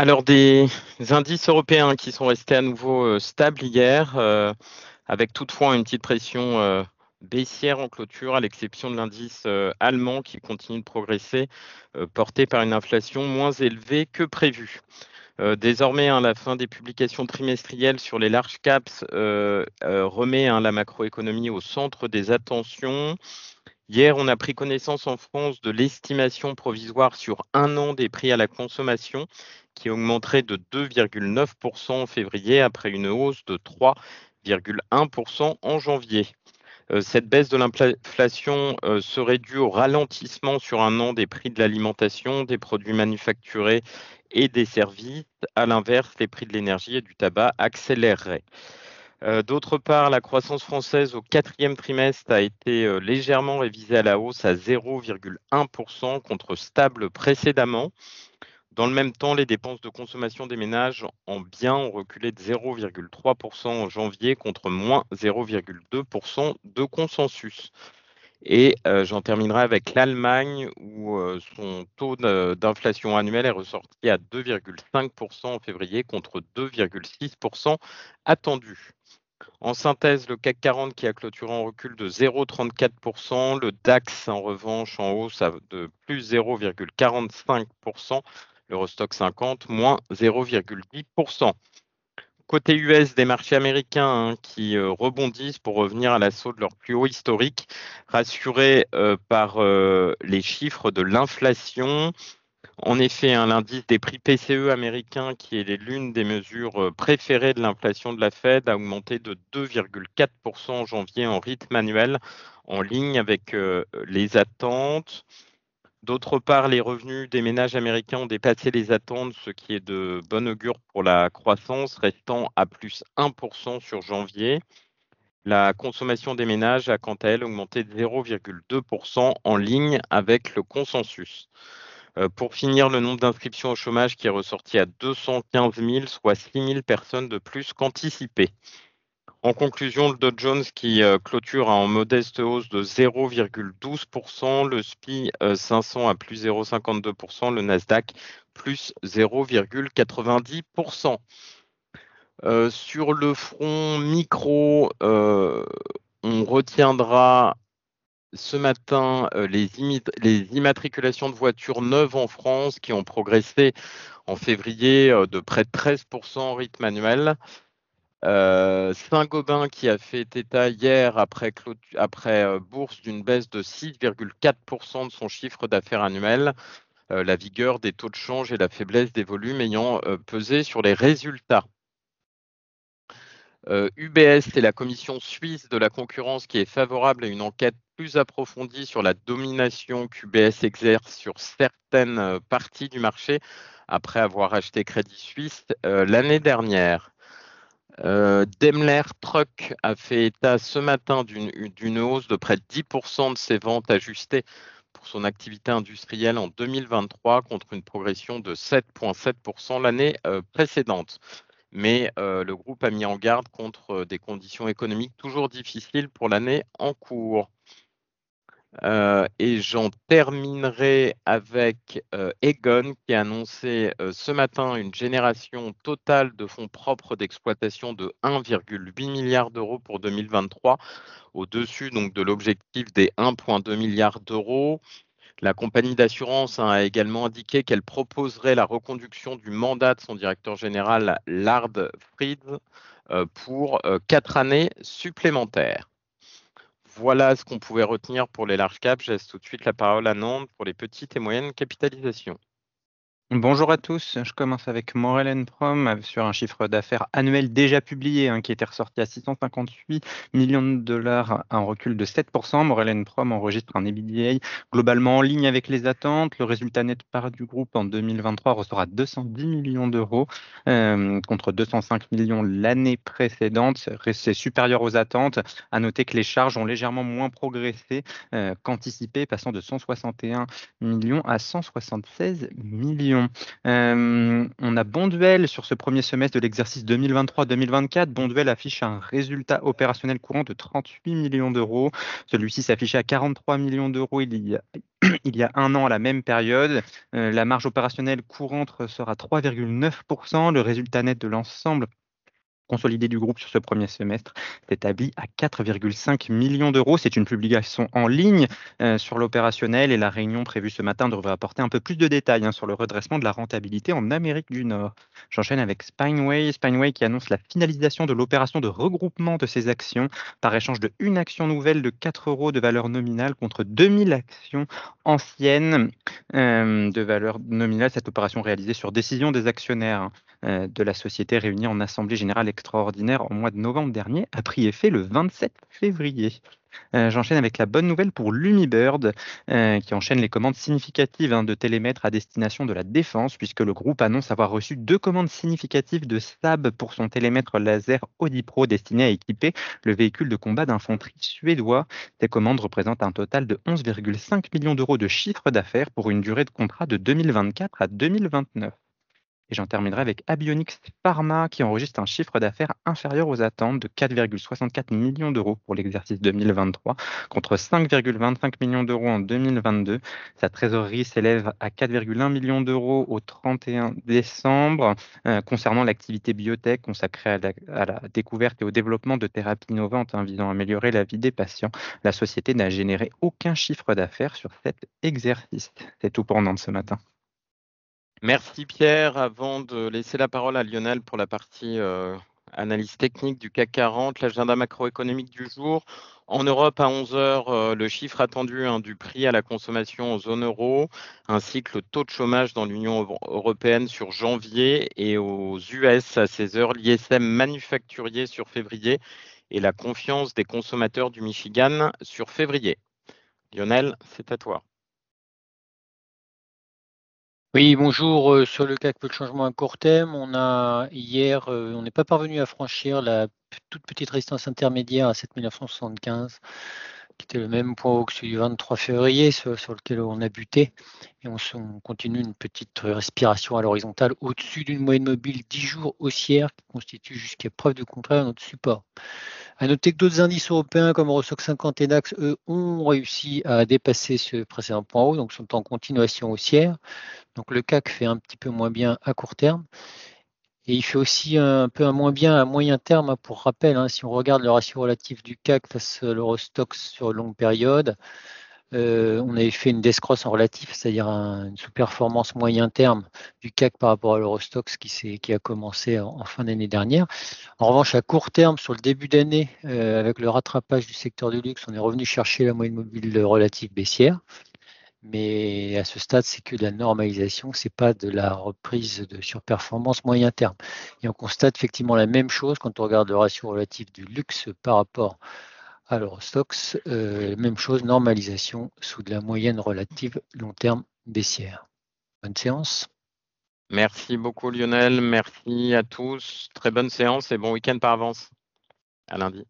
Alors, des indices européens qui sont restés à nouveau stables hier, avec toutefois une petite pression baissière en clôture, à l'exception de l'indice allemand qui continue de progresser, porté par une inflation moins élevée que prévu. désormais, hein, la fin des publications trimestrielles sur les large caps remet hein, la macroéconomie au centre des attentions. Hier, on a pris connaissance en France de l'estimation provisoire sur un an des prix à la consommation qui augmenterait de 2,9% en février après une hausse de 3,1% en janvier. Euh, cette baisse de l'inflation euh, serait due au ralentissement sur un an des prix de l'alimentation, des produits manufacturés et des services. À l'inverse, les prix de l'énergie et du tabac accéléreraient. Euh, d'autre part, la croissance française au quatrième trimestre a été euh, légèrement révisée à la hausse à 0,1% contre stable précédemment. Dans le même temps, les dépenses de consommation des ménages en biens ont reculé de 0,3% en janvier contre moins 0,2% de consensus. Et j'en terminerai avec l'Allemagne où son taux d'inflation annuel est ressorti à 2,5% en février contre 2,6% attendu. En synthèse, le CAC 40 qui a clôturé en recul de 0,34%, le DAX en revanche en hausse de plus 0,45%, l'Eurostock 50 moins 0,10%. Côté US, des marchés américains hein, qui euh, rebondissent pour revenir à l'assaut de leur plus haut historique, rassurés euh, par euh, les chiffres de l'inflation en effet, l'indice des prix PCE américain, qui est l'une des mesures préférées de l'inflation de la Fed, a augmenté de 2,4% en janvier en rythme annuel, en ligne avec les attentes. D'autre part, les revenus des ménages américains ont dépassé les attentes, ce qui est de bon augure pour la croissance, restant à plus 1% sur janvier. La consommation des ménages a quant à elle augmenté de 0,2% en ligne avec le consensus. Euh, pour finir, le nombre d'inscriptions au chômage qui est ressorti à 215 000, soit 6 000 personnes de plus qu'anticipé. En conclusion, le Dow Jones qui euh, clôture en modeste hausse de 0,12%, le SPI 500 euh, à plus 0,52%, le Nasdaq plus 0,90%. sur le front micro, on retiendra ce matin euh, les, immatriculations de voitures neuves en France qui ont progressé en février euh, de près de 13% en rythme annuel. Euh, Saint-Gobain qui a fait état hier après, bourse d'une baisse de 6,4% de son chiffre d'affaires annuel, la vigueur des taux de change et la faiblesse des volumes ayant pesé sur les résultats. UBS, c'est la commission suisse de la concurrence qui est favorable à une enquête plus approfondie sur la domination qu'UBS exerce sur certaines euh, parties du marché après avoir acheté Crédit Suisse euh, l'année dernière. Euh, Daimler Truck a fait état ce matin d'une hausse de près de 10% de ses ventes ajustées pour son activité industrielle en 2023 contre une progression de 7,7% l'année précédente mais euh, le groupe a mis en garde contre euh, des conditions économiques toujours difficiles pour l'année en cours. Euh, et j'en terminerai avec Egon qui a annoncé ce matin une génération totale de fonds propres d'exploitation de 1,8 milliard d'euros pour 2023, au-dessus donc de l'objectif des 1,2 milliards d'euros. La compagnie d'assurance a également indiqué qu'elle proposerait la reconduction du mandat de son directeur général, Lard Fried, euh, pour euh, quatre années supplémentaires. Voilà ce qu'on pouvait retenir pour les large caps. Je laisse tout de suite la parole à Nantes pour les petites et moyennes capitalisations. Bonjour à tous, je commence avec Morel Prom euh, sur un chiffre d'affaires annuel déjà publié hein, qui était ressorti à 658 millions de dollars, un recul de 7%. Morel Prom enregistre un EBITDA globalement en ligne avec les attentes. Le résultat net par du groupe en 2023 ressort à 210 millions d'euros euh, contre 205 millions l'année précédente. C'est supérieur aux attentes. À noter que les charges ont légèrement moins progressé euh, qu'anticipé, passant de 161 millions à 176 millions. Actions. on a Bonduel sur ce premier semestre de l'exercice 2023-2024. Bonduel affiche un résultat opérationnel courant de 38 millions d'euros. Celui-ci s'affichait à 43 millions d'euros il y a il y a un an à la même période. la marge opérationnelle courante sera 3,9%. Le résultat net de l'ensemble consolidé du groupe sur ce premier semestre s'établit à 4,5 millions d'euros. C'est une publication en ligne euh, sur l'opérationnel et la réunion prévue ce matin devrait apporter un peu plus de détails hein, sur le redressement de la rentabilité en Amérique du Nord. J'enchaîne avec Spineway. Spineway qui annonce la finalisation de l'opération de regroupement de ses actions par échange de une action nouvelle de 4 euros de valeur nominale contre 2000 actions anciennes euh, de valeur nominale. Cette opération réalisée sur décision des actionnaires hein, euh, de la société réunie en Assemblée générale extraordinaire au mois de novembre dernier a pris effet le 27 février. Euh, j'enchaîne avec la bonne nouvelle pour Lumibird, euh, qui enchaîne les commandes significatives hein, de télémètres à destination de la défense, puisque le groupe annonce avoir reçu deux commandes significatives de SAB pour son télémètre laser Audi Pro destiné à équiper le véhicule de combat d'infanterie suédois. Ces commandes représentent un total de 11,5 millions d'euros de chiffre d'affaires pour une durée de contrat de 2024 à 2029. Et j'en terminerai avec Abionics Pharma qui enregistre un chiffre d'affaires inférieur aux attentes de 4,64 millions d'euros pour l'exercice 2023 contre 5,25 millions d'euros en 2022. Sa trésorerie s'élève à 4,1 millions d'euros au 31 décembre. Euh, concernant l'activité biotech consacrée à la, découverte et au développement de thérapies innovantes hein, visant à améliorer la vie des patients, la société n'a généré aucun chiffre d'affaires sur cet exercice. C'est tout pour Nantes ce matin. Merci Pierre. Avant de laisser la parole à Lionel pour la partie euh, analyse technique du CAC 40, l'agenda macroéconomique du jour. En Europe, à 11 heures, euh, le chiffre attendu hein, du prix à la consommation en zone euro, ainsi que le taux de chômage dans l'Union européenne sur janvier et aux US à 16 heures, l'ISM manufacturier sur février et la confiance des consommateurs du Michigan sur février. Lionel, c'est à toi. Oui, bonjour. Euh, sur le CAC, de changement à court terme. On a hier, euh, on n'est pas parvenu à franchir la toute petite résistance intermédiaire à 7975, qui était le même point haut que celui du 23 février, sur, lequel on a buté. Et on, on continue une petite respiration à l'horizontale au-dessus d'une moyenne mobile 10 jours haussière qui constitue jusqu'à preuve du contraire notre support. À noter que d'autres indices européens comme Eurostock 50 et DAX, eux, ont réussi à dépasser ce précédent point haut, donc sont en continuation haussière. Donc le CAC fait un petit peu moins bien à court terme. Et il fait aussi un peu moins bien à moyen terme. Pour rappel, hein, si on regarde le ratio relatif du CAC face à l'Eurostock sur longue période, euh, on avait fait une descrosse en relatif, c'est-à-dire une sous-performance moyen terme du CAC par rapport à l'Eurostox qui, qui a commencé en, fin d'année dernière. En revanche, à court terme, sur le début d'année, euh, avec le rattrapage du secteur du luxe, on est revenu chercher la moyenne mobile relative baissière. Mais à ce stade, c'est que de la normalisation, c'est pas de la reprise de surperformance moyen terme. Et on constate effectivement la même chose quand on regarde le ratio relatif du luxe par rapport alors, stocks, euh, même chose, normalisation sous de la moyenne relative long terme baissière. Bonne séance. Merci beaucoup Lionel, merci à tous. Très bonne séance et bon week-end par avance. À lundi.